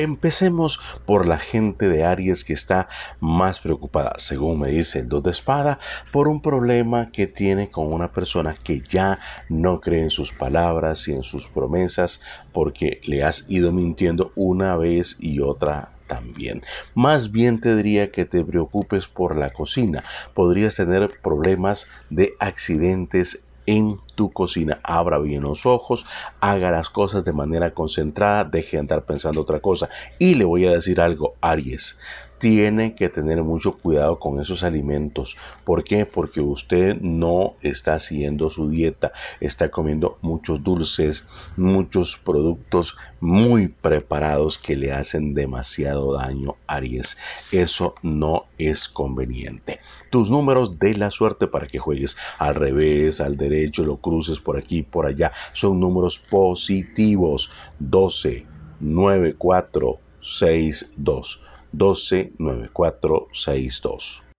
Empecemos por la gente de Aries que está más preocupada, según me dice el 2 de espada, por un problema que tiene con una persona que ya no cree en sus palabras y en sus promesas porque le has ido mintiendo una vez y otra también. Más bien te diría que te preocupes por la cocina. Podrías tener problemas de accidentes en tu cocina. Abra bien los ojos, haga las cosas de manera concentrada, deje de andar pensando otra cosa. Y le voy a decir algo, Aries tiene que tener mucho cuidado con esos alimentos. ¿Por qué? Porque usted no está haciendo su dieta, está comiendo muchos dulces, muchos productos muy preparados que le hacen demasiado daño, Aries. Eso no es conveniente. Tus números de la suerte para que juegues al revés, al derecho, lo cruces por aquí, por allá, son números positivos. 12, 9, 4, 6, 2. 129462.